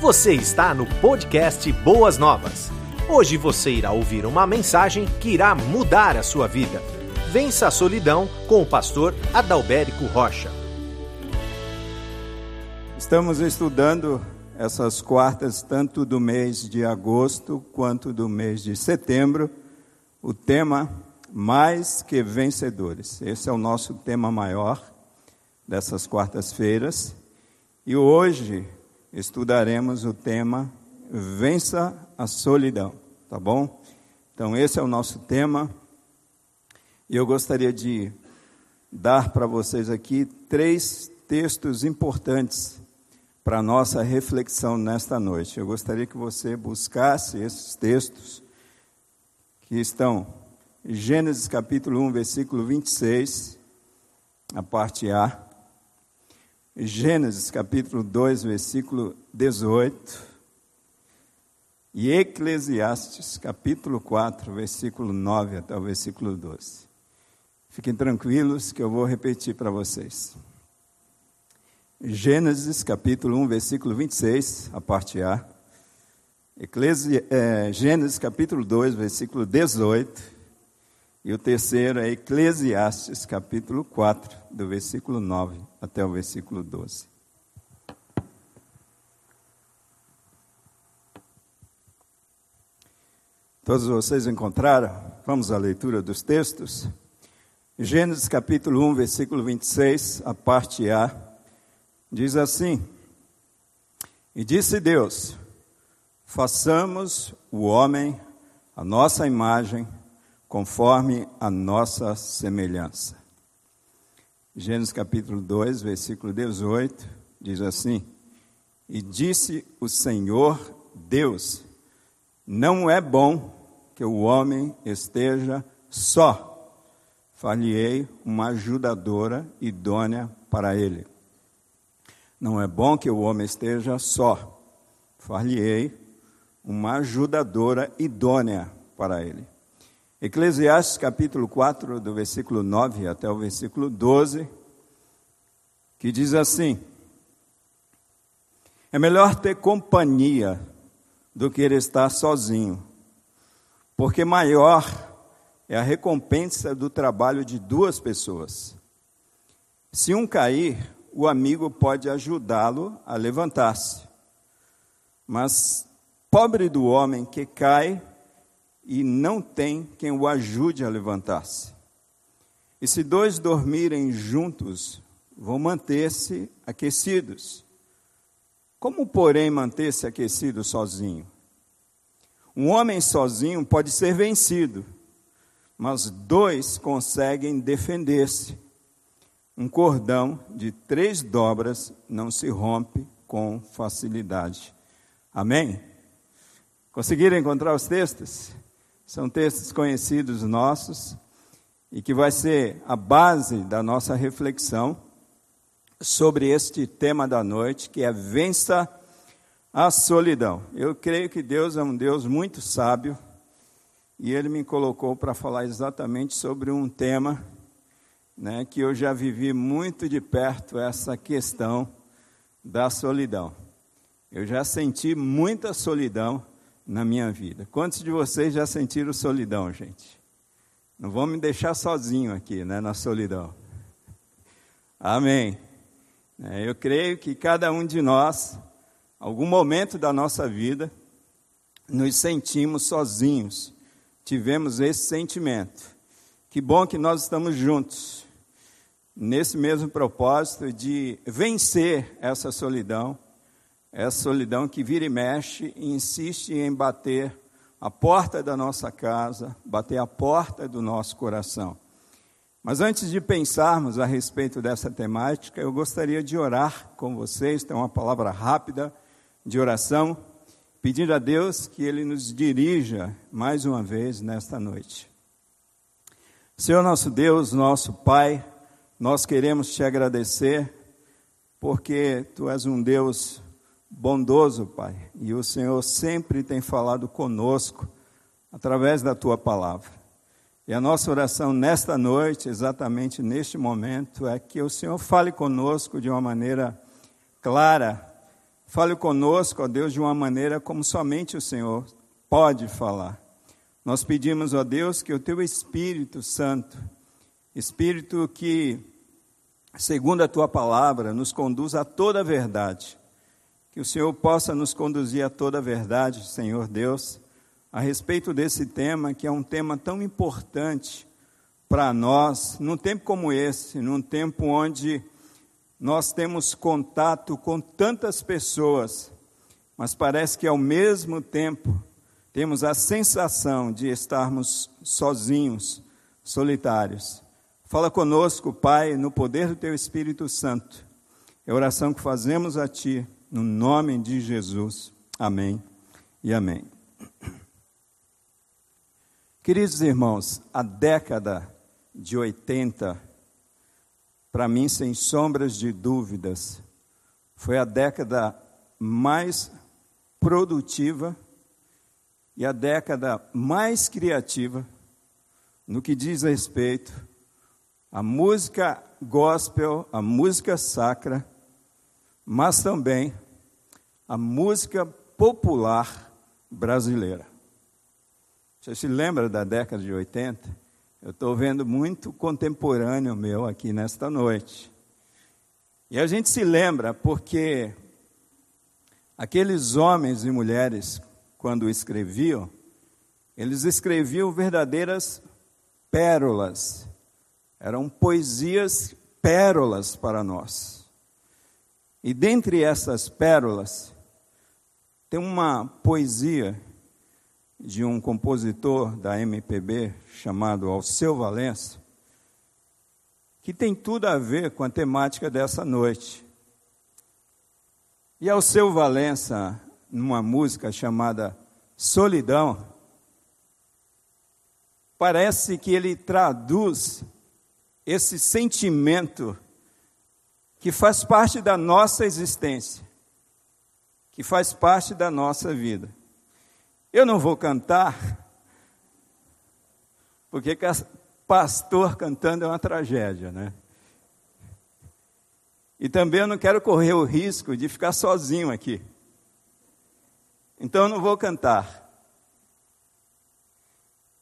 Você está no podcast Boas Novas. Hoje você irá ouvir uma mensagem que irá mudar a sua vida. Vença a solidão com o pastor Adalberico Rocha. Estamos estudando essas quartas, tanto do mês de agosto quanto do mês de setembro, o tema Mais que Vencedores. Esse é o nosso tema maior dessas quartas-feiras. E hoje estudaremos o tema Vença a Solidão, tá bom? Então, esse é o nosso tema. E eu gostaria de dar para vocês aqui três textos importantes para a nossa reflexão nesta noite. Eu gostaria que você buscasse esses textos que estão em Gênesis capítulo 1, versículo 26, a parte A. Gênesis capítulo 2, versículo 18. E Eclesiastes capítulo 4, versículo 9 até o versículo 12. Fiquem tranquilos que eu vou repetir para vocês. Gênesis capítulo 1, versículo 26, a parte A. Eclesi, é, Gênesis capítulo 2, versículo 18. E o terceiro é Eclesiastes capítulo 4, do versículo 9 até o versículo 12. Todos vocês encontraram? Vamos à leitura dos textos. Gênesis capítulo 1, versículo 26, a parte A diz assim: E disse Deus: Façamos o homem a nossa imagem, conforme a nossa semelhança. Gênesis capítulo 2, versículo 18, diz assim: E disse o Senhor Deus: Não é bom que o homem esteja só. Falhei uma ajudadora idônea para ele. Não é bom que o homem esteja só. Far-lhe-ei uma ajudadora idônea para ele. Eclesiastes capítulo 4, do versículo 9 até o versículo 12, que diz assim: É melhor ter companhia do que estar sozinho, porque maior é a recompensa do trabalho de duas pessoas. Se um cair, o amigo pode ajudá-lo a levantar-se. Mas pobre do homem que cai e não tem quem o ajude a levantar-se. E se dois dormirem juntos, vão manter-se aquecidos. Como, porém, manter-se aquecido sozinho? Um homem sozinho pode ser vencido, mas dois conseguem defender-se. Um cordão de três dobras não se rompe com facilidade. Amém? Conseguiram encontrar os textos? São textos conhecidos nossos e que vai ser a base da nossa reflexão sobre este tema da noite, que é vença a solidão. Eu creio que Deus é um Deus muito sábio e ele me colocou para falar exatamente sobre um tema né, que eu já vivi muito de perto essa questão da solidão. Eu já senti muita solidão na minha vida. Quantos de vocês já sentiram solidão, gente? Não vão me deixar sozinho aqui, né, na solidão. Amém. É, eu creio que cada um de nós, algum momento da nossa vida, nos sentimos sozinhos. Tivemos esse sentimento. Que bom que nós estamos juntos nesse mesmo propósito de vencer essa solidão, essa solidão que vira e mexe e insiste em bater a porta da nossa casa, bater a porta do nosso coração. Mas antes de pensarmos a respeito dessa temática, eu gostaria de orar com vocês, tem uma palavra rápida de oração, pedindo a Deus que Ele nos dirija mais uma vez nesta noite. Senhor nosso Deus, nosso Pai, nós queremos te agradecer porque tu és um Deus bondoso, Pai, e o Senhor sempre tem falado conosco através da tua palavra. E a nossa oração nesta noite, exatamente neste momento, é que o Senhor fale conosco de uma maneira clara, Fale conosco, ó Deus, de uma maneira como somente o Senhor pode falar. Nós pedimos, ó Deus, que o teu Espírito Santo, Espírito que, segundo a tua palavra, nos conduza a toda a verdade, que o Senhor possa nos conduzir a toda a verdade, Senhor Deus, a respeito desse tema, que é um tema tão importante para nós, num tempo como esse, num tempo onde nós temos contato com tantas pessoas, mas parece que ao mesmo tempo temos a sensação de estarmos sozinhos, solitários. Fala conosco, Pai, no poder do Teu Espírito Santo. É a oração que fazemos a Ti, no nome de Jesus. Amém e amém. Queridos irmãos, a década de 80 para mim, sem sombras de dúvidas, foi a década mais produtiva e a década mais criativa no que diz respeito à música gospel, à música sacra, mas também à música popular brasileira. Você se lembra da década de 80? Eu estou vendo muito contemporâneo meu aqui nesta noite. E a gente se lembra porque aqueles homens e mulheres, quando escreviam, eles escreviam verdadeiras pérolas. Eram poesias pérolas para nós. E dentre essas pérolas, tem uma poesia de um compositor da MPB chamado Alceu Valença, que tem tudo a ver com a temática dessa noite. E Alceu Valença, numa música chamada Solidão, parece que ele traduz esse sentimento que faz parte da nossa existência, que faz parte da nossa vida. Eu não vou cantar, porque pastor cantando é uma tragédia, né? E também eu não quero correr o risco de ficar sozinho aqui. Então eu não vou cantar.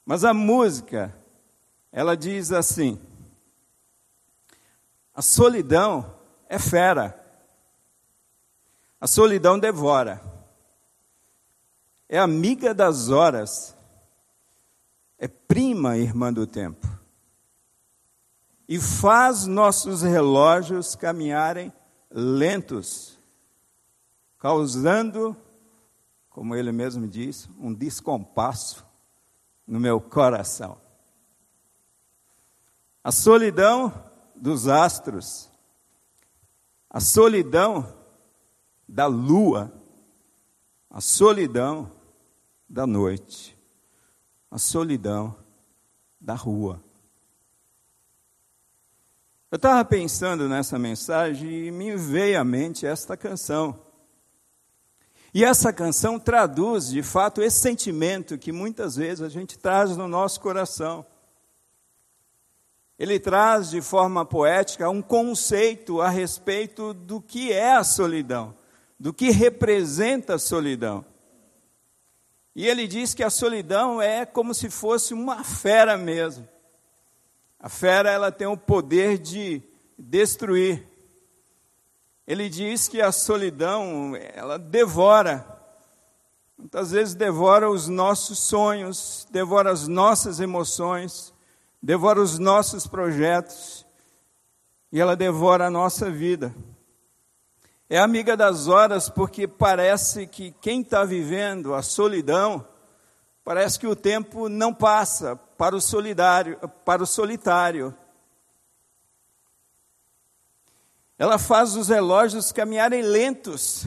Mas a música, ela diz assim: a solidão é fera, a solidão devora. É amiga das horas, é prima irmã do tempo, e faz nossos relógios caminharem lentos, causando, como ele mesmo diz, um descompasso no meu coração. A solidão dos astros, a solidão da lua, a solidão da noite, a solidão da rua. Eu estava pensando nessa mensagem e me veio à mente esta canção. E essa canção traduz, de fato, esse sentimento que muitas vezes a gente traz no nosso coração. Ele traz de forma poética um conceito a respeito do que é a solidão, do que representa a solidão. E ele diz que a solidão é como se fosse uma fera mesmo. A fera ela tem o poder de destruir. Ele diz que a solidão ela devora. Muitas vezes devora os nossos sonhos, devora as nossas emoções, devora os nossos projetos e ela devora a nossa vida. É amiga das horas porque parece que quem está vivendo a solidão, parece que o tempo não passa para o solidário, para o solitário. Ela faz os relógios caminharem lentos.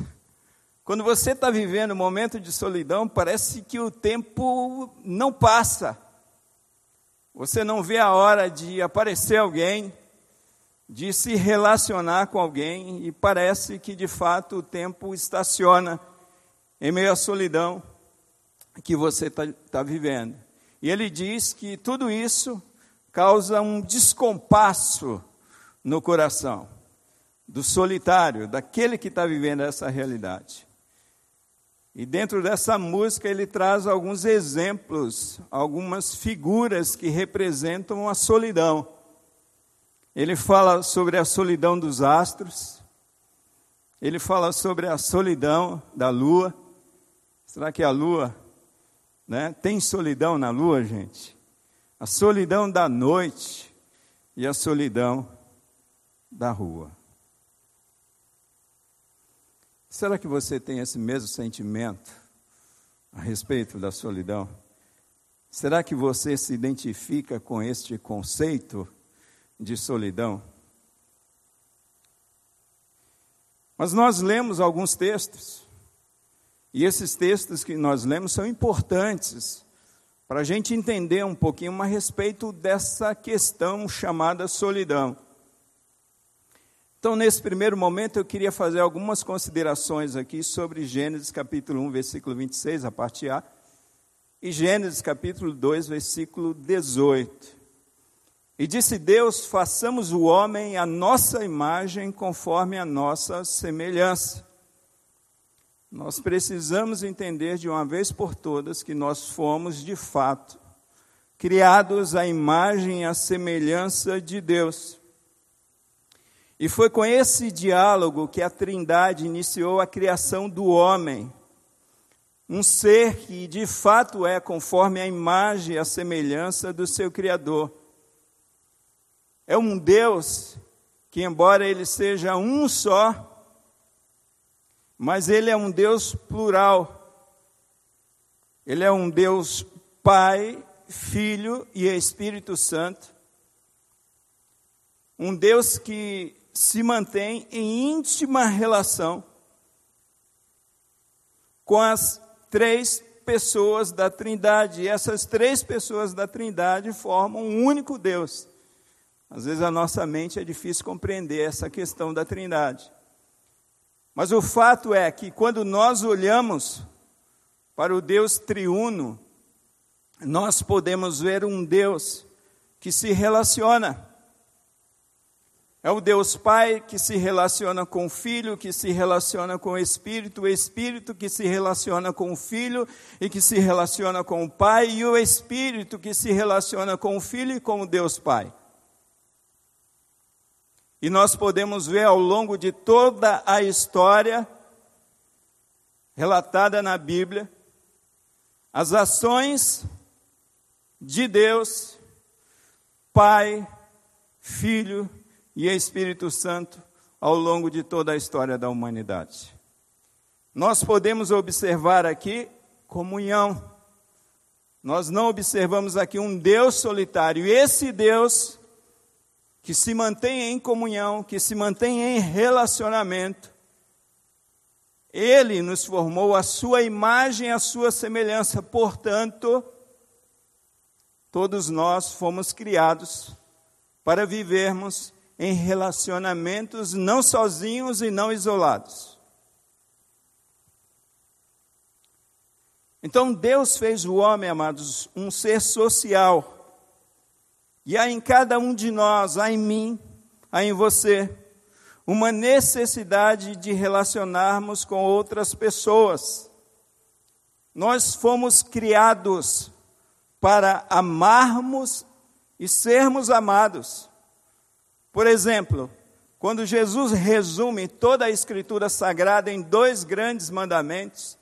Quando você está vivendo um momento de solidão, parece que o tempo não passa. Você não vê a hora de aparecer alguém, de se relacionar com alguém e parece que de fato o tempo estaciona em meio à solidão que você está tá vivendo. E ele diz que tudo isso causa um descompasso no coração. do solitário, daquele que está vivendo essa realidade. E dentro dessa música ele traz alguns exemplos, algumas figuras que representam a solidão. Ele fala sobre a solidão dos astros, ele fala sobre a solidão da lua. Será que a lua né, tem solidão na lua, gente? A solidão da noite e a solidão da rua. Será que você tem esse mesmo sentimento a respeito da solidão? Será que você se identifica com este conceito? de solidão. Mas nós lemos alguns textos, e esses textos que nós lemos são importantes para a gente entender um pouquinho a respeito dessa questão chamada solidão. Então, nesse primeiro momento, eu queria fazer algumas considerações aqui sobre Gênesis capítulo 1, versículo 26, a parte A, e Gênesis capítulo 2, versículo 18. E disse Deus: façamos o homem a nossa imagem, conforme a nossa semelhança. Nós precisamos entender de uma vez por todas que nós fomos, de fato, criados à imagem e à semelhança de Deus. E foi com esse diálogo que a Trindade iniciou a criação do homem, um ser que de fato é conforme a imagem e a semelhança do seu Criador. É um Deus que, embora ele seja um só, mas ele é um Deus plural. Ele é um Deus Pai, Filho e Espírito Santo. Um Deus que se mantém em íntima relação com as três pessoas da Trindade. E essas três pessoas da Trindade formam um único Deus. Às vezes a nossa mente é difícil compreender essa questão da Trindade. Mas o fato é que quando nós olhamos para o Deus triuno, nós podemos ver um Deus que se relaciona. É o Deus Pai que se relaciona com o Filho, que se relaciona com o Espírito, o Espírito que se relaciona com o Filho e que se relaciona com o Pai, e o Espírito que se relaciona com o Filho e com o Deus Pai. E nós podemos ver ao longo de toda a história relatada na Bíblia as ações de Deus, Pai, Filho e Espírito Santo ao longo de toda a história da humanidade. Nós podemos observar aqui comunhão. Nós não observamos aqui um Deus solitário. Esse Deus que se mantém em comunhão, que se mantém em relacionamento. Ele nos formou a sua imagem, a sua semelhança, portanto, todos nós fomos criados para vivermos em relacionamentos não sozinhos e não isolados. Então Deus fez o homem, amados, um ser social e há em cada um de nós, há em mim, há em você, uma necessidade de relacionarmos com outras pessoas. Nós fomos criados para amarmos e sermos amados. Por exemplo, quando Jesus resume toda a Escritura Sagrada em dois grandes mandamentos,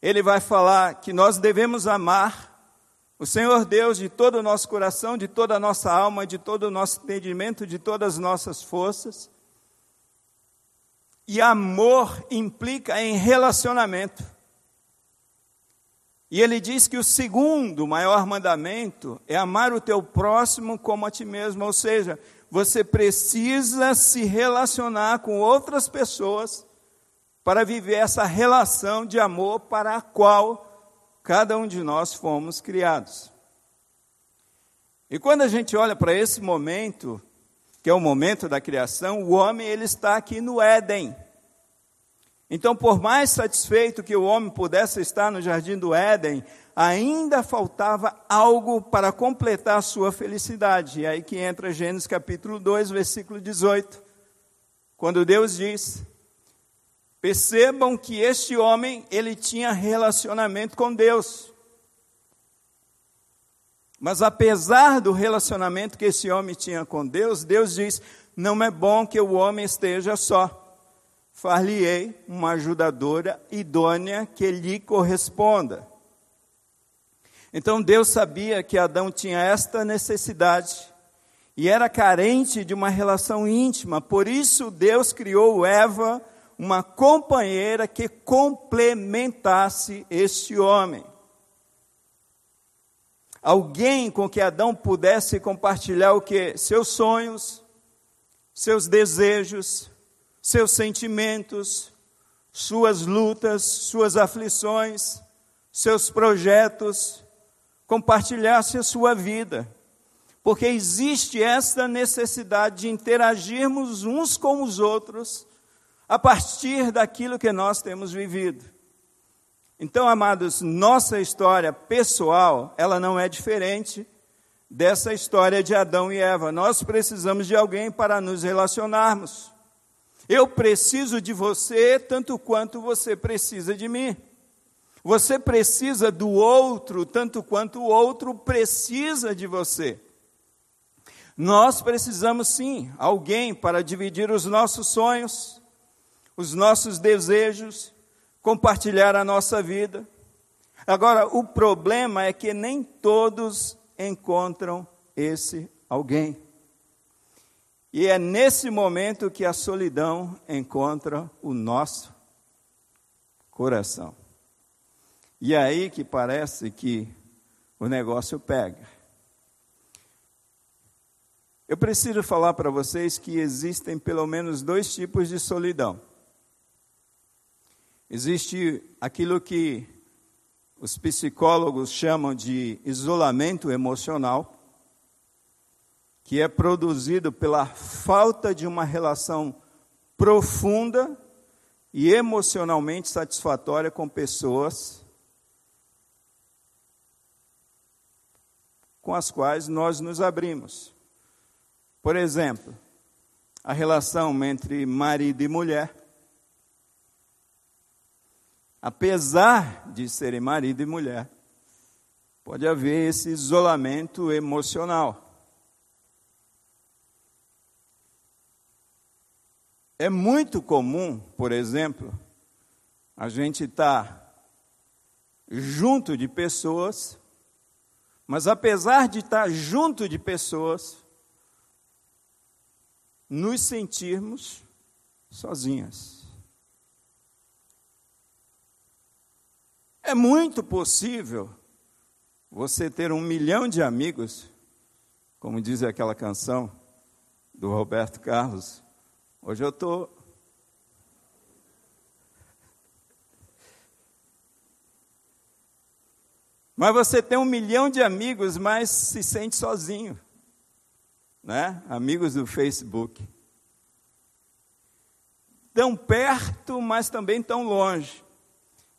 ele vai falar que nós devemos amar o Senhor Deus, de todo o nosso coração, de toda a nossa alma, de todo o nosso entendimento, de todas as nossas forças. E amor implica em relacionamento. E ele diz que o segundo maior mandamento é amar o teu próximo como a ti mesmo, ou seja, você precisa se relacionar com outras pessoas para viver essa relação de amor para a qual cada um de nós fomos criados. E quando a gente olha para esse momento, que é o momento da criação, o homem ele está aqui no Éden. Então, por mais satisfeito que o homem pudesse estar no jardim do Éden, ainda faltava algo para completar a sua felicidade. E aí que entra Gênesis capítulo 2, versículo 18, quando Deus diz: Percebam que este homem, ele tinha relacionamento com Deus. Mas apesar do relacionamento que esse homem tinha com Deus, Deus diz: Não é bom que o homem esteja só. Far-lhe-ei uma ajudadora idônea que lhe corresponda. Então Deus sabia que Adão tinha esta necessidade e era carente de uma relação íntima, por isso Deus criou Eva, uma companheira que complementasse este homem. Alguém com que Adão pudesse compartilhar o que? Seus sonhos, seus desejos, seus sentimentos, suas lutas, suas aflições, seus projetos, compartilhasse a sua vida. Porque existe essa necessidade de interagirmos uns com os outros a partir daquilo que nós temos vivido. Então, amados, nossa história pessoal, ela não é diferente dessa história de Adão e Eva. Nós precisamos de alguém para nos relacionarmos. Eu preciso de você tanto quanto você precisa de mim. Você precisa do outro tanto quanto o outro precisa de você. Nós precisamos sim, alguém para dividir os nossos sonhos, os nossos desejos, compartilhar a nossa vida. Agora, o problema é que nem todos encontram esse alguém. E é nesse momento que a solidão encontra o nosso coração. E é aí que parece que o negócio pega. Eu preciso falar para vocês que existem pelo menos dois tipos de solidão. Existe aquilo que os psicólogos chamam de isolamento emocional, que é produzido pela falta de uma relação profunda e emocionalmente satisfatória com pessoas com as quais nós nos abrimos. Por exemplo, a relação entre marido e mulher. Apesar de serem marido e mulher, pode haver esse isolamento emocional. É muito comum, por exemplo, a gente estar tá junto de pessoas mas apesar de estar junto de pessoas, nos sentirmos sozinhas. É muito possível você ter um milhão de amigos, como diz aquela canção do Roberto Carlos. Hoje eu estou Mas você tem um milhão de amigos, mas se sente sozinho. Né? Amigos do Facebook. Tão perto, mas também tão longe.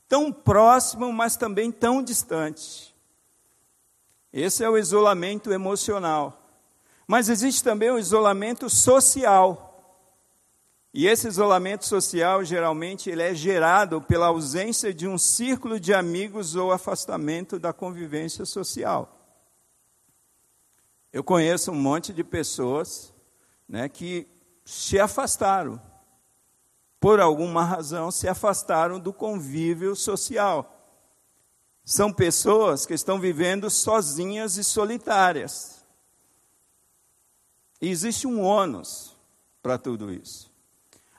Tão próximo, mas também tão distante. Esse é o isolamento emocional. Mas existe também o isolamento social. E esse isolamento social, geralmente, ele é gerado pela ausência de um círculo de amigos ou afastamento da convivência social. Eu conheço um monte de pessoas né, que se afastaram, por alguma razão, se afastaram do convívio social. São pessoas que estão vivendo sozinhas e solitárias. E existe um ônus para tudo isso.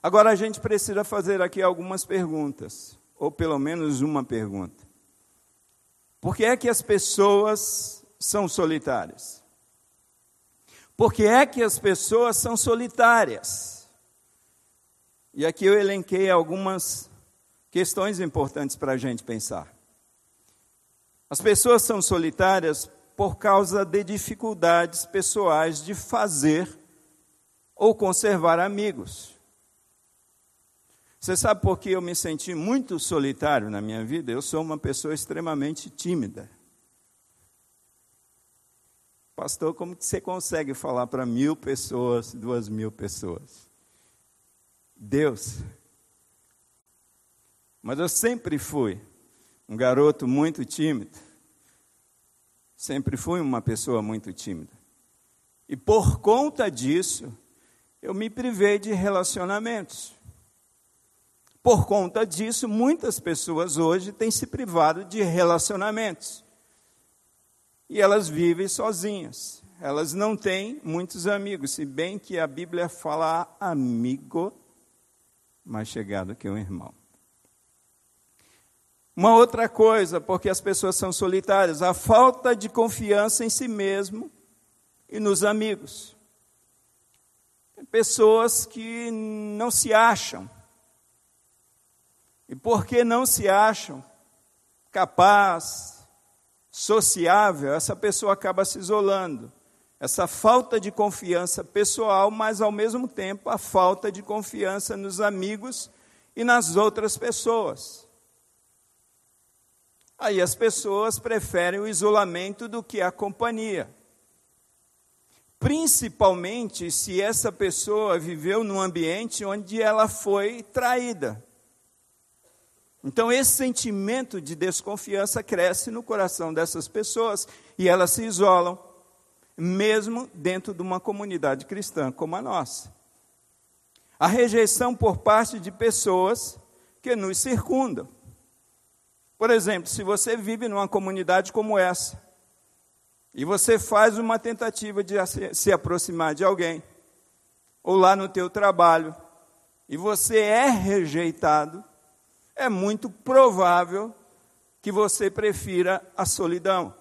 Agora a gente precisa fazer aqui algumas perguntas, ou pelo menos uma pergunta. Por que é que as pessoas são solitárias? Por que é que as pessoas são solitárias? E aqui eu elenquei algumas questões importantes para a gente pensar. As pessoas são solitárias por causa de dificuldades pessoais de fazer ou conservar amigos. Você sabe por que eu me senti muito solitário na minha vida? Eu sou uma pessoa extremamente tímida. Pastor, como que você consegue falar para mil pessoas, duas mil pessoas? Deus. Mas eu sempre fui um garoto muito tímido. Sempre fui uma pessoa muito tímida. E por conta disso, eu me privei de relacionamentos. Por conta disso, muitas pessoas hoje têm se privado de relacionamentos. E elas vivem sozinhas. Elas não têm muitos amigos, se bem que a Bíblia fala amigo mais chegado que um irmão. Uma outra coisa, porque as pessoas são solitárias, a falta de confiança em si mesmo e nos amigos. Pessoas que não se acham. E porque não se acham capaz, sociável, essa pessoa acaba se isolando. Essa falta de confiança pessoal, mas ao mesmo tempo a falta de confiança nos amigos e nas outras pessoas. Aí as pessoas preferem o isolamento do que a companhia. Principalmente se essa pessoa viveu num ambiente onde ela foi traída. Então, esse sentimento de desconfiança cresce no coração dessas pessoas e elas se isolam, mesmo dentro de uma comunidade cristã como a nossa. A rejeição por parte de pessoas que nos circundam. Por exemplo, se você vive numa comunidade como essa, e você faz uma tentativa de se aproximar de alguém, ou lá no teu trabalho, e você é rejeitado, é muito provável que você prefira a solidão.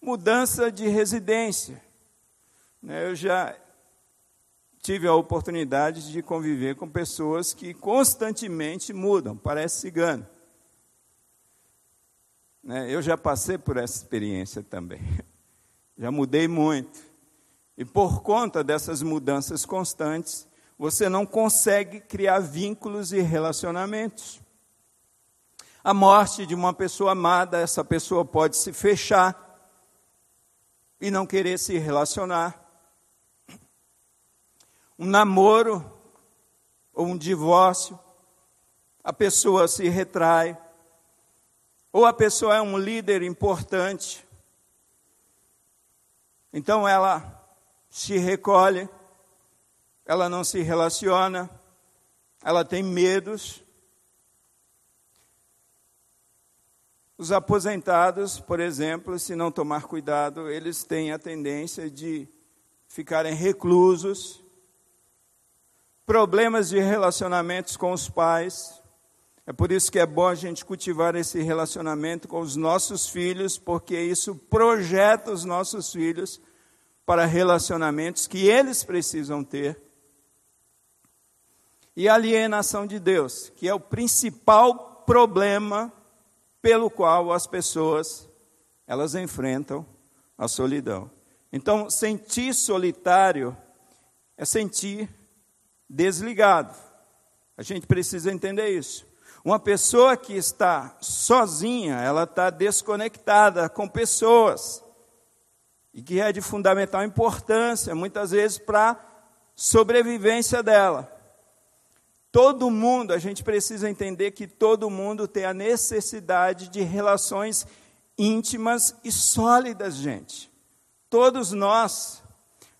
Mudança de residência. Né, eu já tive a oportunidade de conviver com pessoas que constantemente mudam, parece cigano. Né? Eu já passei por essa experiência também. Já mudei muito. E por conta dessas mudanças constantes, você não consegue criar vínculos e relacionamentos. A morte de uma pessoa amada, essa pessoa pode se fechar e não querer se relacionar. Um namoro ou um divórcio, a pessoa se retrai, ou a pessoa é um líder importante, então ela se recolhe, ela não se relaciona, ela tem medos. Os aposentados, por exemplo, se não tomar cuidado, eles têm a tendência de ficarem reclusos, problemas de relacionamentos com os pais. É por isso que é bom a gente cultivar esse relacionamento com os nossos filhos, porque isso projeta os nossos filhos para relacionamentos que eles precisam ter. E alienação de Deus, que é o principal problema pelo qual as pessoas elas enfrentam a solidão. Então, sentir solitário é sentir desligado. A gente precisa entender isso. Uma pessoa que está sozinha, ela está desconectada com pessoas. E que é de fundamental importância, muitas vezes, para a sobrevivência dela. Todo mundo, a gente precisa entender que todo mundo tem a necessidade de relações íntimas e sólidas, gente. Todos nós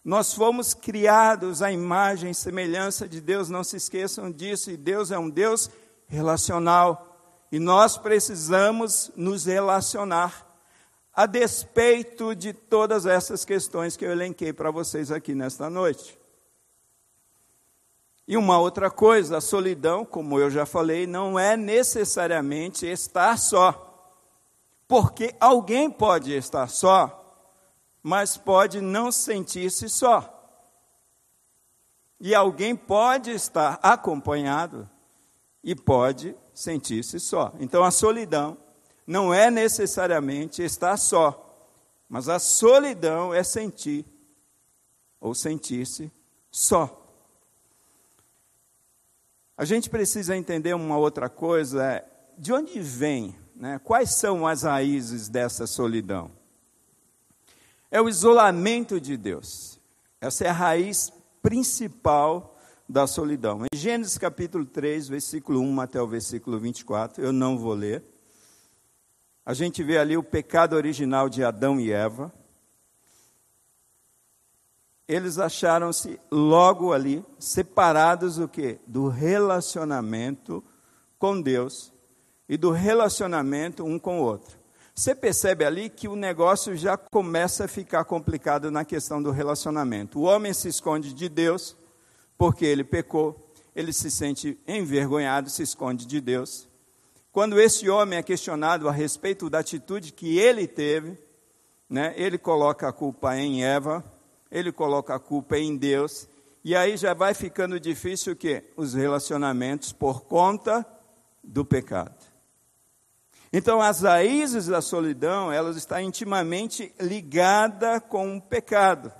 nós fomos criados à imagem e semelhança de Deus, não se esqueçam disso, e Deus é um Deus relacional. E nós precisamos nos relacionar, a despeito de todas essas questões que eu elenquei para vocês aqui nesta noite. E uma outra coisa, a solidão, como eu já falei, não é necessariamente estar só. Porque alguém pode estar só mas pode não sentir-se só. E alguém pode estar acompanhado e pode sentir-se só. Então a solidão não é necessariamente estar só, mas a solidão é sentir ou sentir-se só. A gente precisa entender uma outra coisa, é, de onde vem, né? quais são as raízes dessa solidão? é o isolamento de Deus. Essa é a raiz principal da solidão. Em Gênesis capítulo 3, versículo 1 até o versículo 24, eu não vou ler. A gente vê ali o pecado original de Adão e Eva. Eles acharam-se logo ali separados do que? Do relacionamento com Deus e do relacionamento um com o outro. Você percebe ali que o negócio já começa a ficar complicado na questão do relacionamento. O homem se esconde de Deus porque ele pecou, ele se sente envergonhado, se esconde de Deus. Quando esse homem é questionado a respeito da atitude que ele teve, né, ele coloca a culpa em Eva, ele coloca a culpa em Deus, e aí já vai ficando difícil o quê? Os relacionamentos por conta do pecado. Então, as raízes da solidão, elas estão intimamente ligadas com o pecado.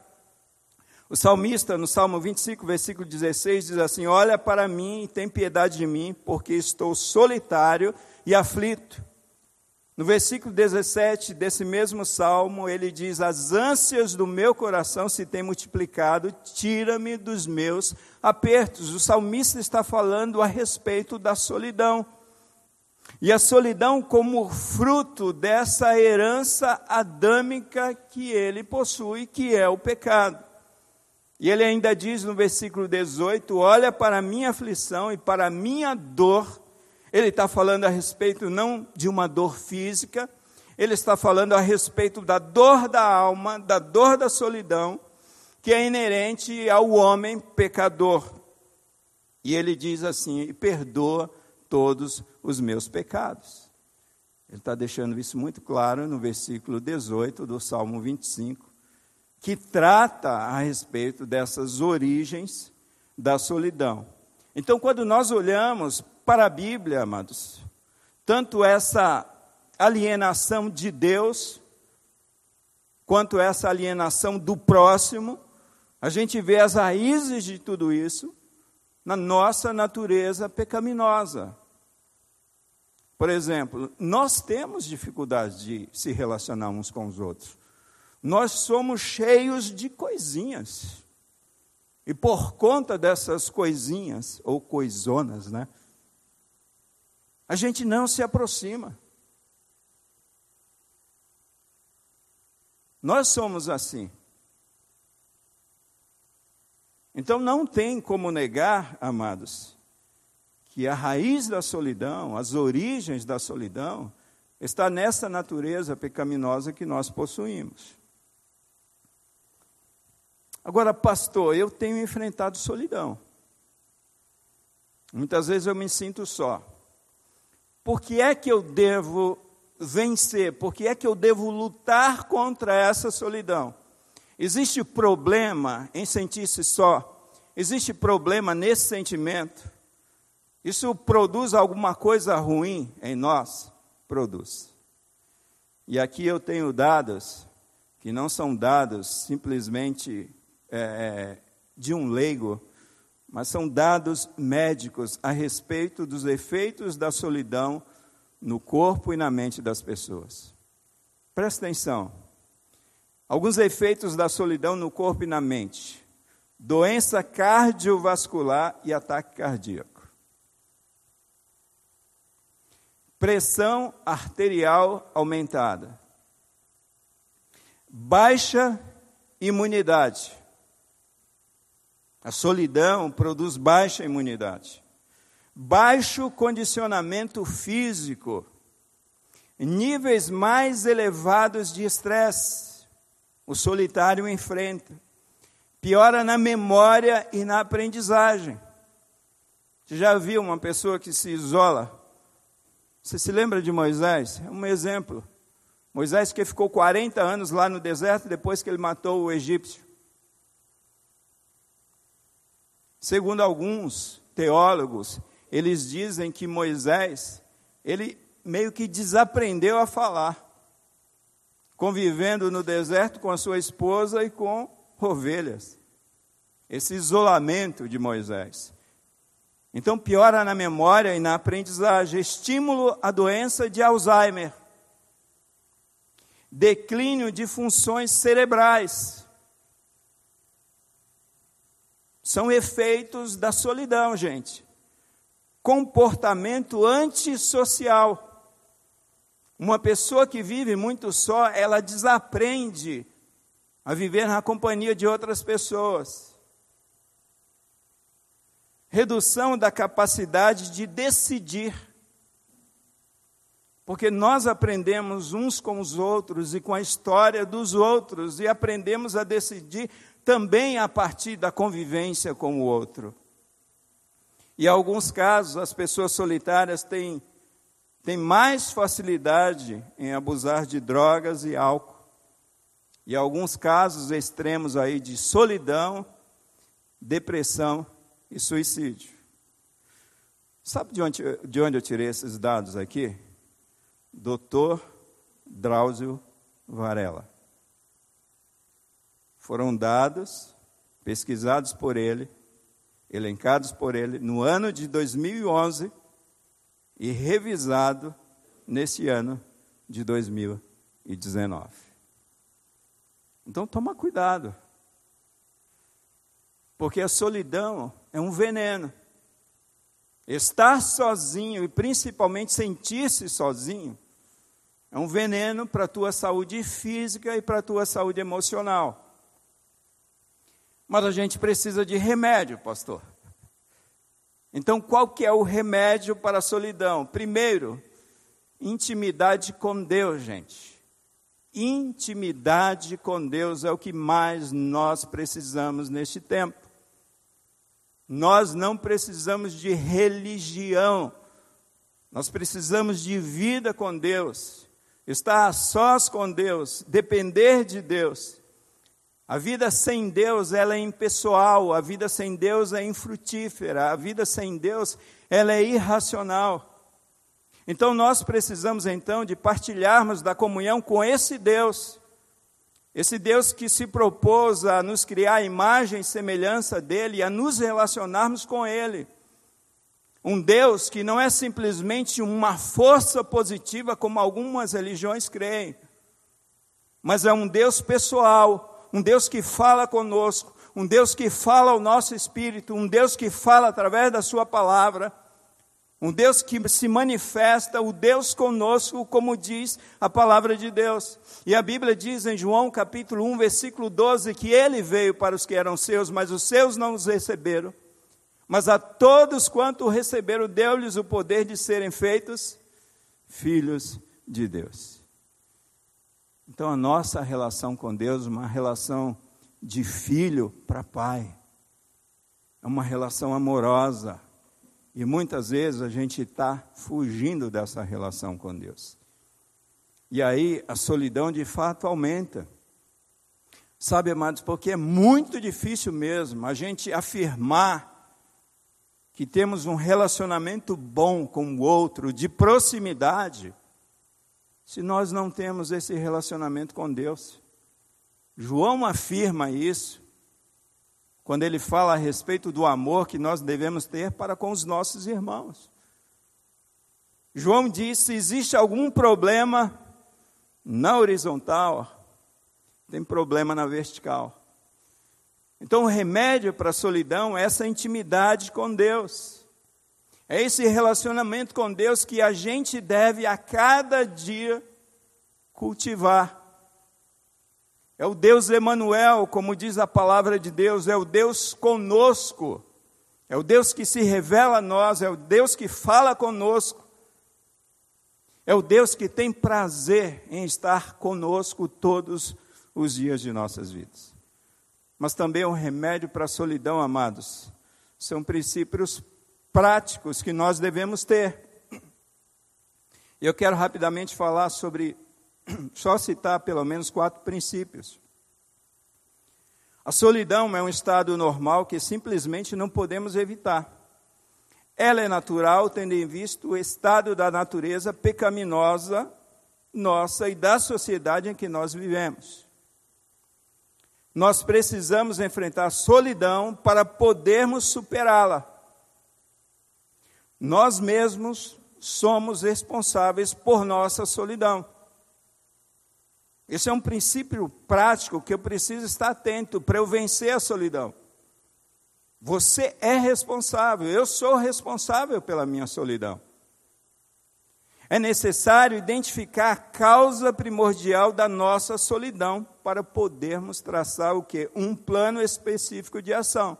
O salmista, no Salmo 25, versículo 16, diz assim: Olha para mim e tem piedade de mim, porque estou solitário e aflito. No versículo 17 desse mesmo salmo, ele diz: As ânsias do meu coração se têm multiplicado, tira-me dos meus apertos. O salmista está falando a respeito da solidão. E a solidão como fruto dessa herança adâmica que ele possui, que é o pecado. E ele ainda diz no versículo 18: Olha para a minha aflição e para a minha dor. Ele está falando a respeito não de uma dor física, ele está falando a respeito da dor da alma, da dor da solidão, que é inerente ao homem pecador. E ele diz assim: perdoa todos os meus pecados. Ele está deixando isso muito claro no versículo 18 do Salmo 25 que trata a respeito dessas origens da solidão. Então, quando nós olhamos para a Bíblia, amados, tanto essa alienação de Deus, quanto essa alienação do próximo, a gente vê as raízes de tudo isso na nossa natureza pecaminosa. Por exemplo, nós temos dificuldade de se relacionar uns com os outros nós somos cheios de coisinhas. E por conta dessas coisinhas, ou coisonas, né? A gente não se aproxima. Nós somos assim. Então não tem como negar, amados, que a raiz da solidão, as origens da solidão, está nessa natureza pecaminosa que nós possuímos. Agora, pastor, eu tenho enfrentado solidão. Muitas vezes eu me sinto só. Por que é que eu devo vencer? Por que é que eu devo lutar contra essa solidão? Existe problema em sentir-se só? Existe problema nesse sentimento? Isso produz alguma coisa ruim em nós? Produz. E aqui eu tenho dados que não são dados simplesmente é, é, de um leigo, mas são dados médicos a respeito dos efeitos da solidão no corpo e na mente das pessoas. Presta atenção. Alguns efeitos da solidão no corpo e na mente: doença cardiovascular e ataque cardíaco, pressão arterial aumentada, baixa imunidade, a solidão produz baixa imunidade, baixo condicionamento físico, níveis mais elevados de estresse. O solitário enfrenta. Piora na memória e na aprendizagem. Você já viu uma pessoa que se isola? Você se lembra de Moisés? É um exemplo. Moisés que ficou 40 anos lá no deserto depois que ele matou o egípcio. Segundo alguns teólogos, eles dizem que Moisés, ele meio que desaprendeu a falar, convivendo no deserto com a sua esposa e com ovelhas. Esse isolamento de Moisés. Então, piora na memória e na aprendizagem, estímulo à doença de Alzheimer, declínio de funções cerebrais, São efeitos da solidão, gente. Comportamento antissocial. Uma pessoa que vive muito só, ela desaprende a viver na companhia de outras pessoas. Redução da capacidade de decidir. Porque nós aprendemos uns com os outros e com a história dos outros e aprendemos a decidir também a partir da convivência com o outro. E em alguns casos, as pessoas solitárias têm, têm mais facilidade em abusar de drogas e álcool. E alguns casos extremos aí de solidão, depressão e suicídio. Sabe de onde, de onde eu tirei esses dados aqui? Doutor Drauzio Varela. Foram dados, pesquisados por ele, elencados por ele no ano de 2011 e revisado nesse ano de 2019. Então toma cuidado. Porque a solidão é um veneno. Estar sozinho e principalmente sentir-se sozinho é um veneno para a tua saúde física e para a tua saúde emocional. Mas a gente precisa de remédio, pastor. Então, qual que é o remédio para a solidão? Primeiro, intimidade com Deus, gente. Intimidade com Deus é o que mais nós precisamos neste tempo. Nós não precisamos de religião, nós precisamos de vida com Deus, estar a sós com Deus, depender de Deus. A vida sem Deus, ela é impessoal, a vida sem Deus é infrutífera, a vida sem Deus, ela é irracional. Então nós precisamos então de partilharmos da comunhão com esse Deus. Esse Deus que se propôs a nos criar a imagem e semelhança dele e a nos relacionarmos com ele. Um Deus que não é simplesmente uma força positiva como algumas religiões creem, mas é um Deus pessoal, um Deus que fala conosco, um Deus que fala ao nosso espírito, um Deus que fala através da sua palavra um Deus que se manifesta, o Deus conosco, como diz a palavra de Deus. E a Bíblia diz em João capítulo 1, versículo 12, que ele veio para os que eram seus, mas os seus não os receberam. Mas a todos quanto o receberam, deu-lhes o poder de serem feitos filhos de Deus. Então a nossa relação com Deus, uma relação de filho para pai, é uma relação amorosa e muitas vezes a gente está fugindo dessa relação com Deus. E aí a solidão de fato aumenta. Sabe, amados, porque é muito difícil mesmo a gente afirmar que temos um relacionamento bom com o outro, de proximidade, se nós não temos esse relacionamento com Deus. João afirma isso quando ele fala a respeito do amor que nós devemos ter para com os nossos irmãos. João diz: se existe algum problema na horizontal, tem problema na vertical. Então, o remédio para a solidão é essa intimidade com Deus. É esse relacionamento com Deus que a gente deve a cada dia cultivar. É o Deus Emanuel, como diz a palavra de Deus, é o Deus conosco. É o Deus que se revela a nós, é o Deus que fala conosco. É o Deus que tem prazer em estar conosco todos os dias de nossas vidas. Mas também é um remédio para a solidão, amados. São princípios práticos que nós devemos ter. Eu quero rapidamente falar sobre só citar pelo menos quatro princípios. A solidão é um estado normal que simplesmente não podemos evitar. Ela é natural, tendo em vista o estado da natureza pecaminosa nossa e da sociedade em que nós vivemos. Nós precisamos enfrentar a solidão para podermos superá-la. Nós mesmos somos responsáveis por nossa solidão. Esse é um princípio prático que eu preciso estar atento para eu vencer a solidão. Você é responsável, eu sou responsável pela minha solidão. É necessário identificar a causa primordial da nossa solidão para podermos traçar o que? Um plano específico de ação.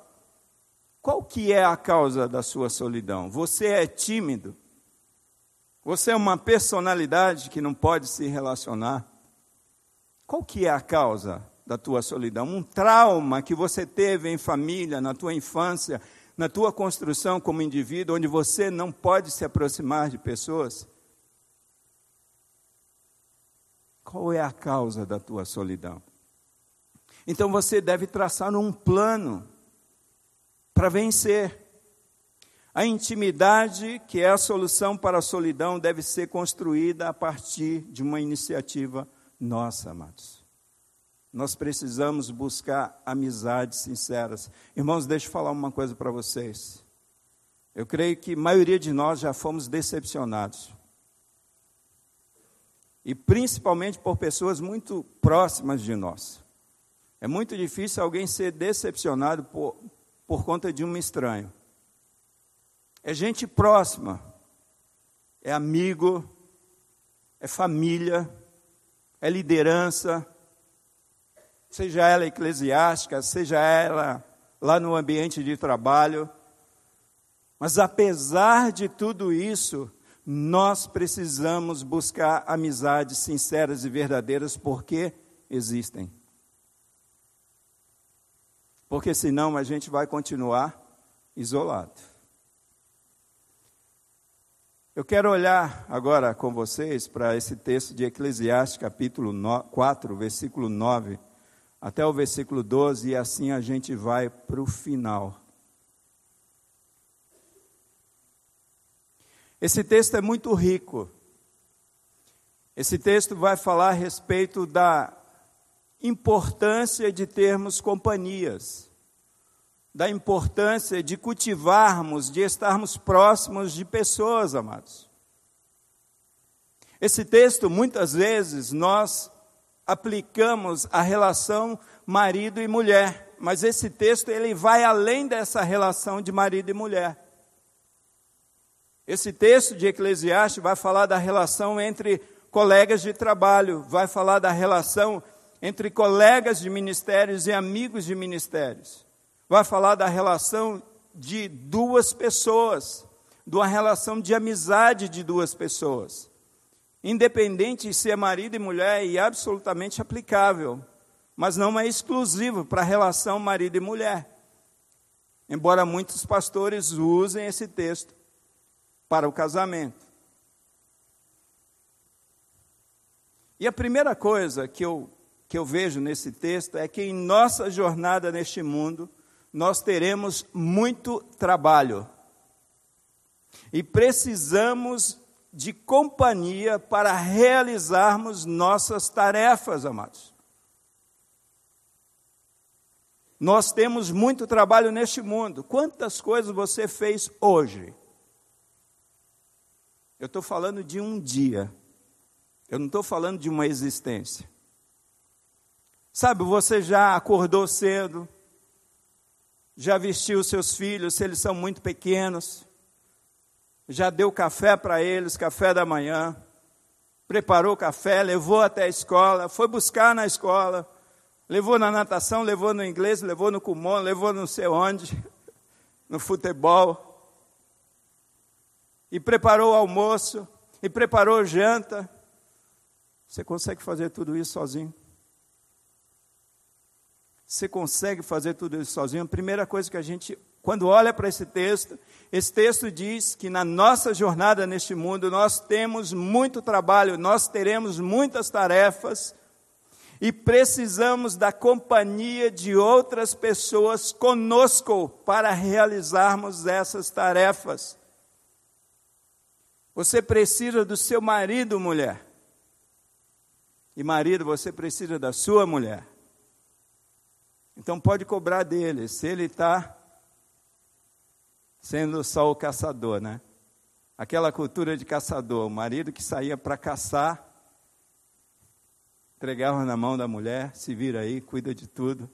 Qual que é a causa da sua solidão? Você é tímido? Você é uma personalidade que não pode se relacionar? Qual que é a causa da tua solidão? Um trauma que você teve em família, na tua infância, na tua construção como indivíduo, onde você não pode se aproximar de pessoas? Qual é a causa da tua solidão? Então você deve traçar um plano para vencer. A intimidade, que é a solução para a solidão, deve ser construída a partir de uma iniciativa nossa, amados. Nós precisamos buscar amizades sinceras. Irmãos, deixa eu falar uma coisa para vocês. Eu creio que a maioria de nós já fomos decepcionados. E principalmente por pessoas muito próximas de nós. É muito difícil alguém ser decepcionado por, por conta de um estranho. É gente próxima, é amigo, é família, é liderança, seja ela eclesiástica, seja ela lá no ambiente de trabalho. Mas apesar de tudo isso, nós precisamos buscar amizades sinceras e verdadeiras porque existem. Porque senão a gente vai continuar isolado. Eu quero olhar agora com vocês para esse texto de Eclesiastes, capítulo 4, versículo 9, até o versículo 12, e assim a gente vai para o final. Esse texto é muito rico. Esse texto vai falar a respeito da importância de termos companhias da importância de cultivarmos, de estarmos próximos de pessoas, amados. Esse texto, muitas vezes, nós aplicamos a relação marido e mulher, mas esse texto ele vai além dessa relação de marido e mulher. Esse texto de Eclesiastes vai falar da relação entre colegas de trabalho, vai falar da relação entre colegas de ministérios e amigos de ministérios vai falar da relação de duas pessoas, de uma relação de amizade de duas pessoas. Independente de ser é marido e mulher, e absolutamente aplicável, mas não é exclusivo para a relação marido e mulher. Embora muitos pastores usem esse texto para o casamento. E a primeira coisa que eu, que eu vejo nesse texto é que em nossa jornada neste mundo, nós teremos muito trabalho. E precisamos de companhia para realizarmos nossas tarefas, amados. Nós temos muito trabalho neste mundo. Quantas coisas você fez hoje? Eu estou falando de um dia. Eu não estou falando de uma existência. Sabe, você já acordou cedo, já vestiu seus filhos, se eles são muito pequenos, já deu café para eles, café da manhã, preparou café, levou até a escola, foi buscar na escola, levou na natação, levou no inglês, levou no Kumon, levou não sei onde, no futebol, e preparou o almoço, e preparou janta. Você consegue fazer tudo isso sozinho? Você consegue fazer tudo isso sozinho? A primeira coisa que a gente, quando olha para esse texto, esse texto diz que na nossa jornada neste mundo nós temos muito trabalho, nós teremos muitas tarefas e precisamos da companhia de outras pessoas conosco para realizarmos essas tarefas. Você precisa do seu marido, mulher. E marido, você precisa da sua mulher. Então pode cobrar dele, se ele está sendo só o caçador, né? Aquela cultura de caçador, o marido que saía para caçar, entregava na mão da mulher, se vira aí, cuida de tudo.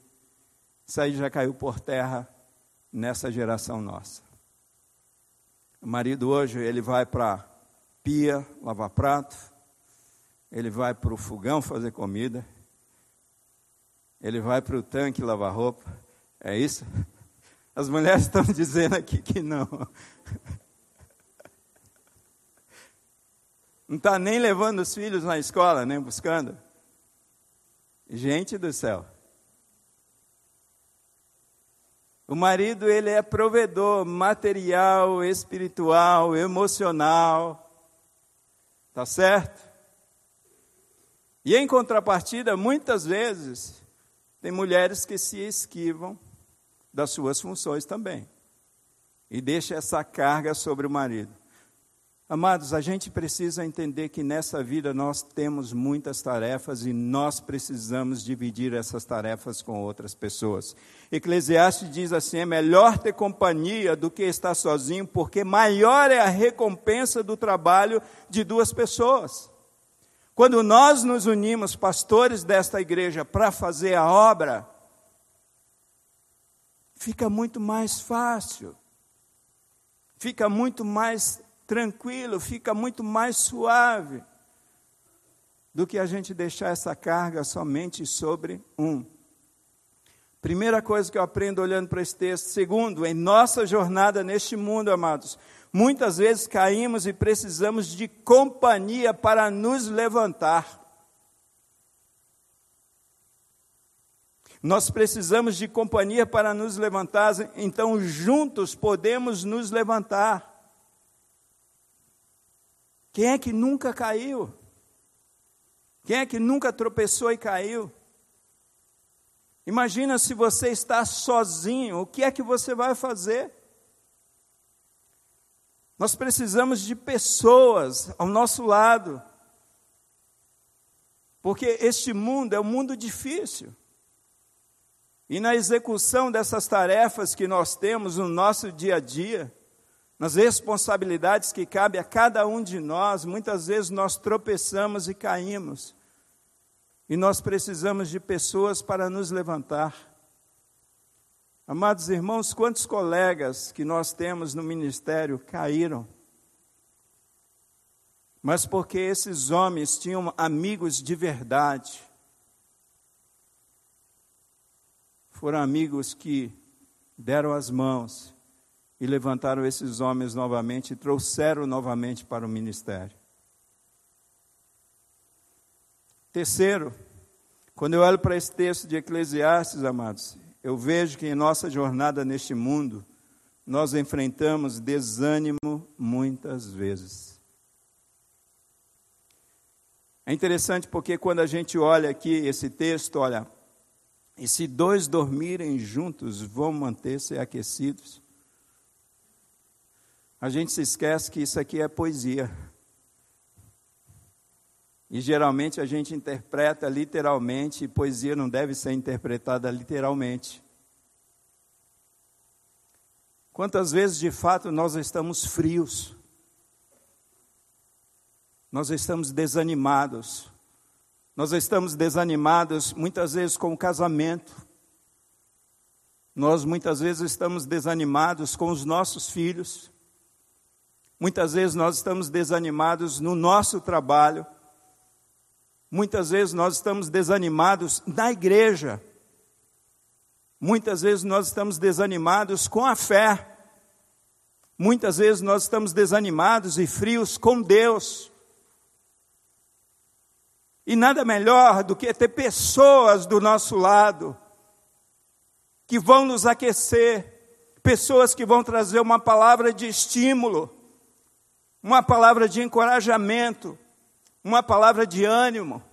Isso aí já caiu por terra nessa geração nossa. O marido hoje, ele vai para pia lavar prato, ele vai para o fogão fazer comida, ele vai para o tanque lavar roupa. É isso? As mulheres estão dizendo aqui que não. Não está nem levando os filhos na escola, nem buscando. Gente do céu. O marido, ele é provedor material, espiritual, emocional. Tá certo? E em contrapartida, muitas vezes, tem mulheres que se esquivam das suas funções também. E deixa essa carga sobre o marido. Amados, a gente precisa entender que nessa vida nós temos muitas tarefas e nós precisamos dividir essas tarefas com outras pessoas. Eclesiastes diz assim: é melhor ter companhia do que estar sozinho, porque maior é a recompensa do trabalho de duas pessoas. Quando nós nos unimos, pastores desta igreja, para fazer a obra, fica muito mais fácil, fica muito mais tranquilo, fica muito mais suave do que a gente deixar essa carga somente sobre um. Primeira coisa que eu aprendo olhando para esse texto. Segundo, em nossa jornada neste mundo, amados, muitas vezes caímos e precisamos de companhia para nos levantar. Nós precisamos de companhia para nos levantar, então juntos podemos nos levantar. Quem é que nunca caiu? Quem é que nunca tropeçou e caiu? Imagina se você está sozinho, o que é que você vai fazer? Nós precisamos de pessoas ao nosso lado, porque este mundo é um mundo difícil. E na execução dessas tarefas que nós temos no nosso dia a dia, nas responsabilidades que cabe a cada um de nós, muitas vezes nós tropeçamos e caímos. E nós precisamos de pessoas para nos levantar. Amados irmãos, quantos colegas que nós temos no ministério caíram? Mas porque esses homens tinham amigos de verdade. Foram amigos que deram as mãos e levantaram esses homens novamente e trouxeram novamente para o ministério. Terceiro, quando eu olho para esse texto de Eclesiastes, amados, eu vejo que em nossa jornada neste mundo, nós enfrentamos desânimo muitas vezes. É interessante porque quando a gente olha aqui esse texto, olha, e se dois dormirem juntos, vão manter-se aquecidos a gente se esquece que isso aqui é poesia. E geralmente a gente interpreta literalmente, e poesia não deve ser interpretada literalmente. Quantas vezes de fato nós estamos frios, nós estamos desanimados, nós estamos desanimados muitas vezes com o casamento, nós muitas vezes estamos desanimados com os nossos filhos, Muitas vezes nós estamos desanimados no nosso trabalho. Muitas vezes nós estamos desanimados na igreja. Muitas vezes nós estamos desanimados com a fé. Muitas vezes nós estamos desanimados e frios com Deus. E nada melhor do que ter pessoas do nosso lado que vão nos aquecer, pessoas que vão trazer uma palavra de estímulo uma palavra de encorajamento, uma palavra de ânimo.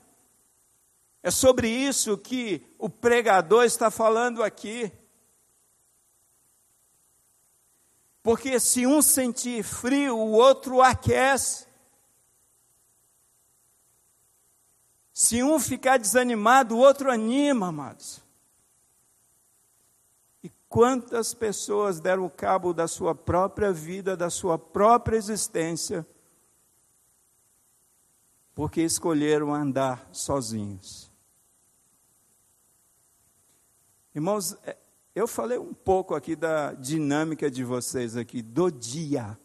É sobre isso que o pregador está falando aqui. Porque se um sentir frio, o outro aquece. Se um ficar desanimado, o outro anima, amados. Quantas pessoas deram cabo da sua própria vida, da sua própria existência, porque escolheram andar sozinhos? Irmãos, é, eu falei um pouco aqui da dinâmica de vocês aqui, do dia.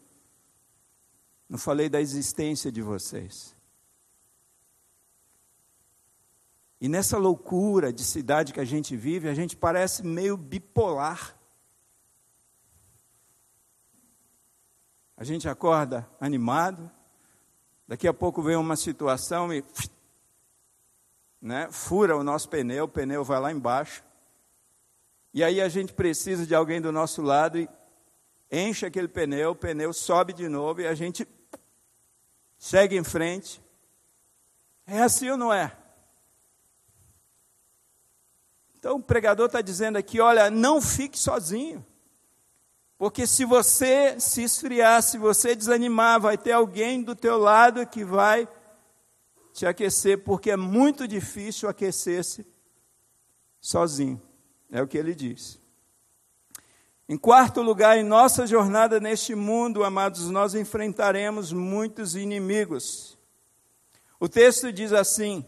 Não falei da existência de vocês. E nessa loucura de cidade que a gente vive, a gente parece meio bipolar. A gente acorda animado, daqui a pouco vem uma situação e né, fura o nosso pneu, o pneu vai lá embaixo. E aí a gente precisa de alguém do nosso lado e enche aquele pneu, o pneu sobe de novo e a gente segue em frente. É assim ou não é? Então o pregador está dizendo aqui: olha, não fique sozinho. Porque se você se esfriar, se você desanimar, vai ter alguém do teu lado que vai te aquecer, porque é muito difícil aquecer-se sozinho. É o que ele diz. Em quarto lugar, em nossa jornada neste mundo, amados, nós enfrentaremos muitos inimigos. O texto diz assim: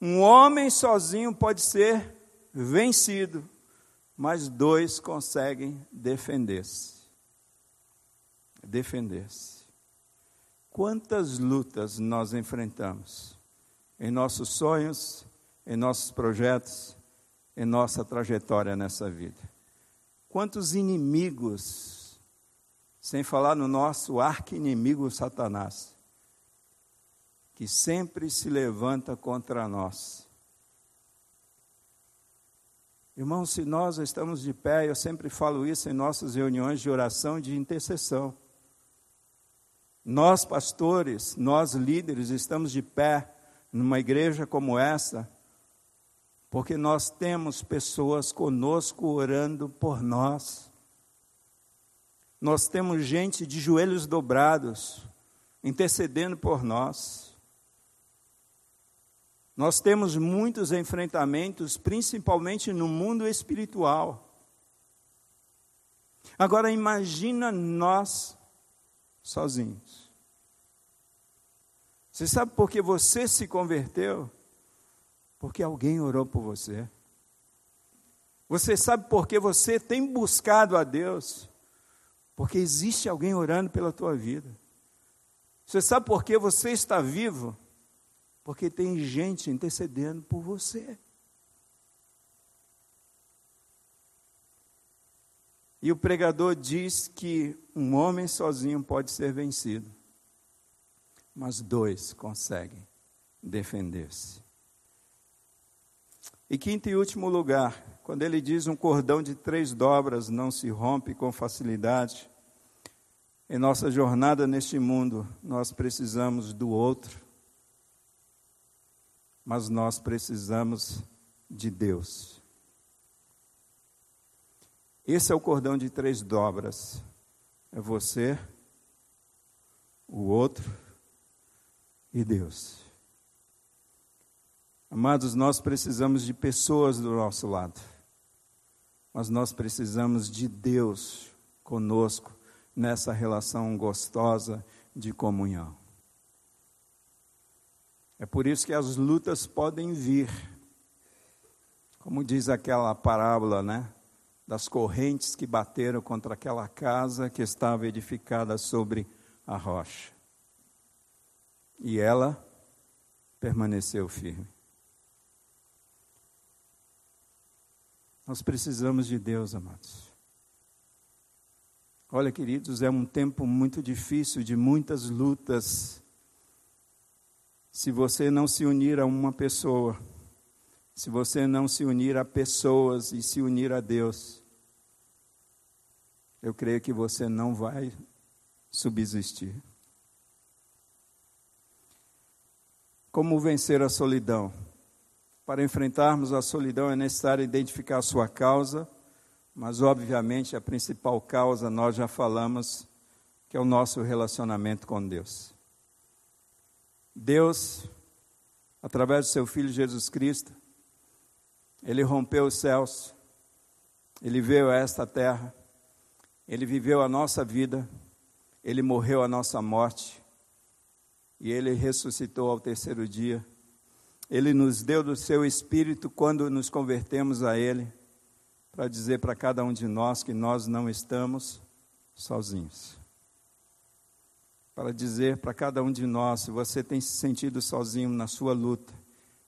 um homem sozinho pode ser vencido, mas dois conseguem defender-se. Defender-se. Quantas lutas nós enfrentamos em nossos sonhos, em nossos projetos, em nossa trajetória nessa vida. Quantos inimigos, sem falar no nosso arqui-inimigo Satanás, que sempre se levanta contra nós. Irmãos, se nós estamos de pé, eu sempre falo isso em nossas reuniões de oração de intercessão. Nós, pastores, nós líderes, estamos de pé numa igreja como essa, porque nós temos pessoas conosco orando por nós. Nós temos gente de joelhos dobrados, intercedendo por nós. Nós temos muitos enfrentamentos, principalmente no mundo espiritual. Agora imagina nós sozinhos. Você sabe por que você se converteu? Porque alguém orou por você. Você sabe por que você tem buscado a Deus? Porque existe alguém orando pela tua vida. Você sabe por que você está vivo? Porque tem gente intercedendo por você. E o pregador diz que um homem sozinho pode ser vencido, mas dois conseguem defender-se. E quinto e último lugar, quando ele diz um cordão de três dobras não se rompe com facilidade, em nossa jornada neste mundo, nós precisamos do outro, mas nós precisamos de Deus. Esse é o cordão de três dobras. É você, o outro e Deus. Amados, nós precisamos de pessoas do nosso lado, mas nós precisamos de Deus conosco nessa relação gostosa de comunhão. É por isso que as lutas podem vir, como diz aquela parábola, né? Das correntes que bateram contra aquela casa que estava edificada sobre a rocha. E ela permaneceu firme. Nós precisamos de Deus, amados. Olha, queridos, é um tempo muito difícil, de muitas lutas. Se você não se unir a uma pessoa, se você não se unir a pessoas e se unir a Deus, eu creio que você não vai subsistir. Como vencer a solidão? Para enfrentarmos a solidão é necessário identificar a sua causa, mas obviamente a principal causa nós já falamos, que é o nosso relacionamento com Deus. Deus, através do seu Filho Jesus Cristo, ele rompeu os céus, ele veio a esta terra, ele viveu a nossa vida, ele morreu a nossa morte e ele ressuscitou ao terceiro dia ele nos deu do seu espírito quando nos convertemos a Ele, para dizer para cada um de nós que nós não estamos sozinhos. Para dizer para cada um de nós, se você tem se sentido sozinho na sua luta,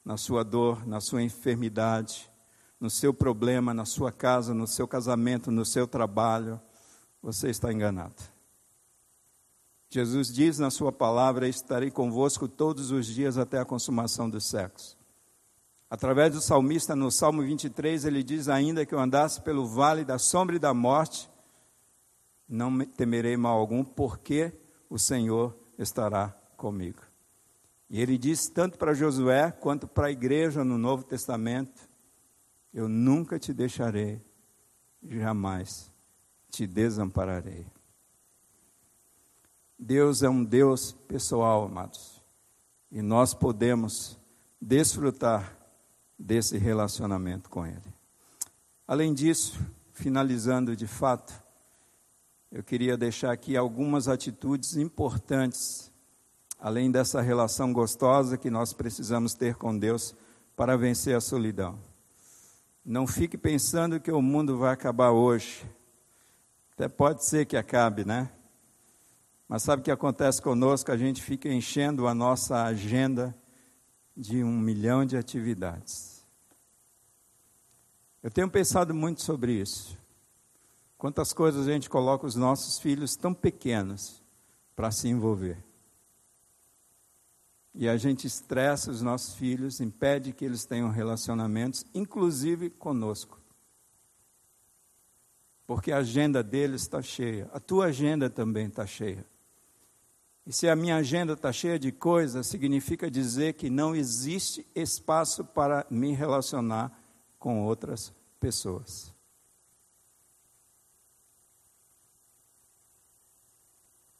na sua dor, na sua enfermidade, no seu problema, na sua casa, no seu casamento, no seu trabalho, você está enganado. Jesus diz na sua palavra: Estarei convosco todos os dias até a consumação dos séculos. Através do salmista, no Salmo 23, ele diz: Ainda que eu andasse pelo vale da sombra e da morte, não temerei mal algum, porque o Senhor estará comigo. E ele diz tanto para Josué quanto para a igreja no Novo Testamento: Eu nunca te deixarei, jamais te desampararei. Deus é um Deus pessoal, amados. E nós podemos desfrutar desse relacionamento com Ele. Além disso, finalizando de fato, eu queria deixar aqui algumas atitudes importantes, além dessa relação gostosa que nós precisamos ter com Deus para vencer a solidão. Não fique pensando que o mundo vai acabar hoje. Até pode ser que acabe, né? Mas sabe o que acontece conosco? A gente fica enchendo a nossa agenda de um milhão de atividades. Eu tenho pensado muito sobre isso. Quantas coisas a gente coloca os nossos filhos tão pequenos para se envolver. E a gente estressa os nossos filhos, impede que eles tenham relacionamentos, inclusive conosco. Porque a agenda deles está cheia, a tua agenda também está cheia. E se a minha agenda está cheia de coisas, significa dizer que não existe espaço para me relacionar com outras pessoas.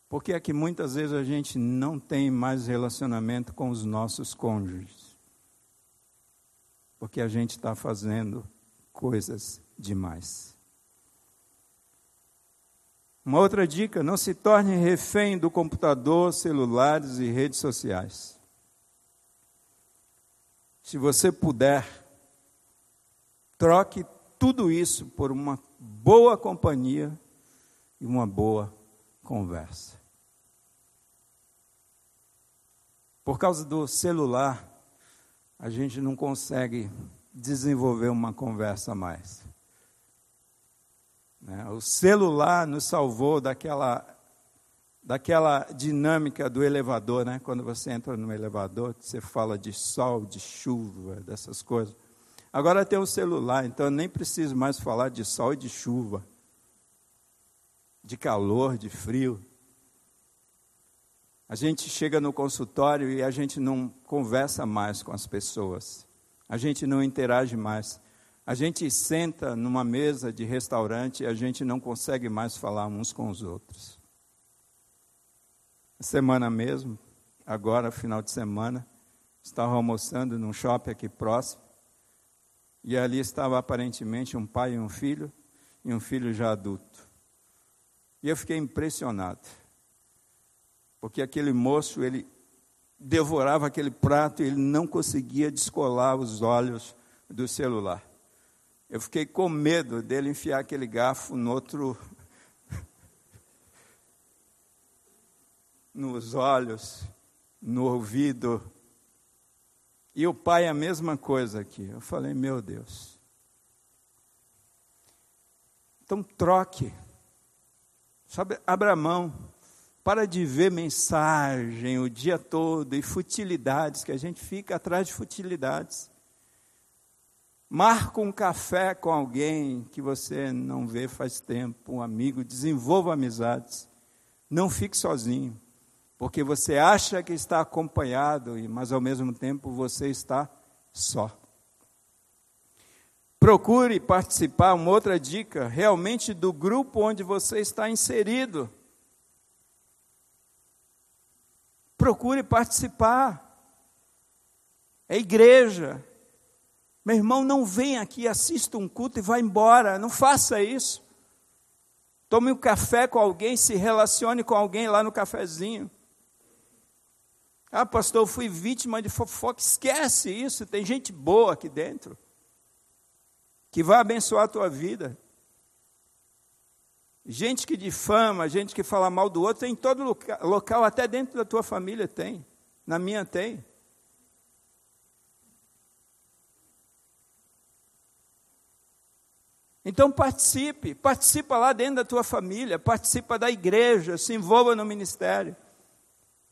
Por que é que muitas vezes a gente não tem mais relacionamento com os nossos cônjuges? Porque a gente está fazendo coisas demais. Uma outra dica: não se torne refém do computador, celulares e redes sociais. Se você puder, troque tudo isso por uma boa companhia e uma boa conversa. Por causa do celular, a gente não consegue desenvolver uma conversa mais. Né? O celular nos salvou daquela, daquela dinâmica do elevador, né? quando você entra no elevador, você fala de sol, de chuva, dessas coisas. Agora tem o celular, então eu nem preciso mais falar de sol e de chuva, de calor, de frio. A gente chega no consultório e a gente não conversa mais com as pessoas, a gente não interage mais. A gente senta numa mesa de restaurante e a gente não consegue mais falar uns com os outros. Semana mesmo, agora, final de semana, estava almoçando num shopping aqui próximo, e ali estava aparentemente um pai e um filho, e um filho já adulto. E eu fiquei impressionado, porque aquele moço, ele devorava aquele prato e ele não conseguia descolar os olhos do celular. Eu fiquei com medo dele enfiar aquele garfo no outro. nos olhos, no ouvido. E o pai a mesma coisa aqui. Eu falei, meu Deus. Então troque. Sabe, abra mão. Para de ver mensagem o dia todo e futilidades, que a gente fica atrás de futilidades. Marca um café com alguém que você não vê faz tempo, um amigo, desenvolva amizades. Não fique sozinho, porque você acha que está acompanhado, mas ao mesmo tempo você está só. Procure participar, uma outra dica, realmente do grupo onde você está inserido. Procure participar. É igreja, meu irmão, não vem aqui, assista um culto e vá embora. Não faça isso. Tome um café com alguém, se relacione com alguém lá no cafezinho. Ah, pastor, eu fui vítima de fofoca. Esquece isso, tem gente boa aqui dentro. que vai abençoar a tua vida. Gente que difama, gente que fala mal do outro, tem em todo local, até dentro da tua família tem. Na minha tem. Então participe, participa lá dentro da tua família, participa da igreja, se envolva no ministério.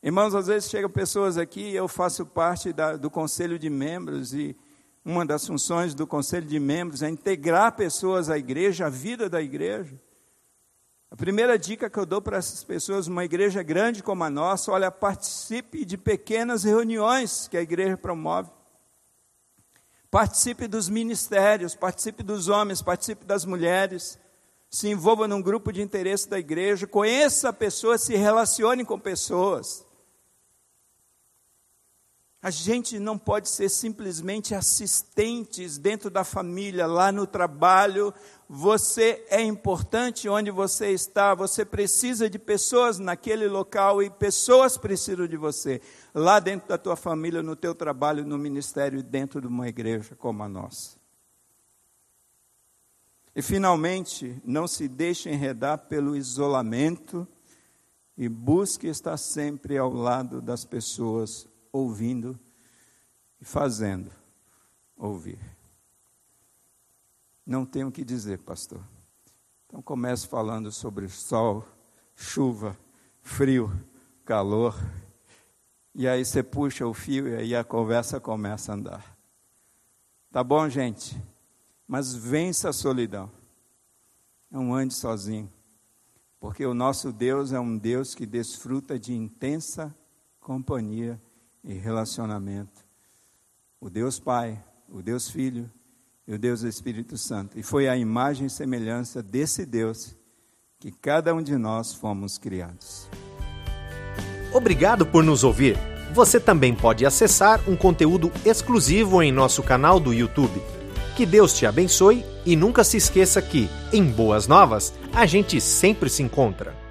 Irmãos, às vezes chegam pessoas aqui, eu faço parte da, do conselho de membros e uma das funções do conselho de membros é integrar pessoas à igreja, à vida da igreja. A primeira dica que eu dou para essas pessoas, uma igreja grande como a nossa, olha, participe de pequenas reuniões que a igreja promove. Participe dos ministérios, participe dos homens, participe das mulheres. Se envolva num grupo de interesse da igreja, conheça pessoas, se relacione com pessoas. A gente não pode ser simplesmente assistentes dentro da família, lá no trabalho. Você é importante onde você está, você precisa de pessoas naquele local e pessoas precisam de você, lá dentro da tua família, no teu trabalho, no ministério e dentro de uma igreja como a nossa. E finalmente, não se deixe enredar pelo isolamento e busque estar sempre ao lado das pessoas ouvindo e fazendo ouvir. Não tenho o que dizer, pastor. Então começo falando sobre sol, chuva, frio, calor. E aí você puxa o fio e aí a conversa começa a andar. Tá bom, gente? Mas vença a solidão. Não ande sozinho. Porque o nosso Deus é um Deus que desfruta de intensa companhia e relacionamento. O Deus Pai, o Deus Filho e o Deus Espírito Santo. E foi a imagem e semelhança desse Deus que cada um de nós fomos criados. Obrigado por nos ouvir. Você também pode acessar um conteúdo exclusivo em nosso canal do YouTube. Que Deus te abençoe e nunca se esqueça que, em Boas Novas, a gente sempre se encontra.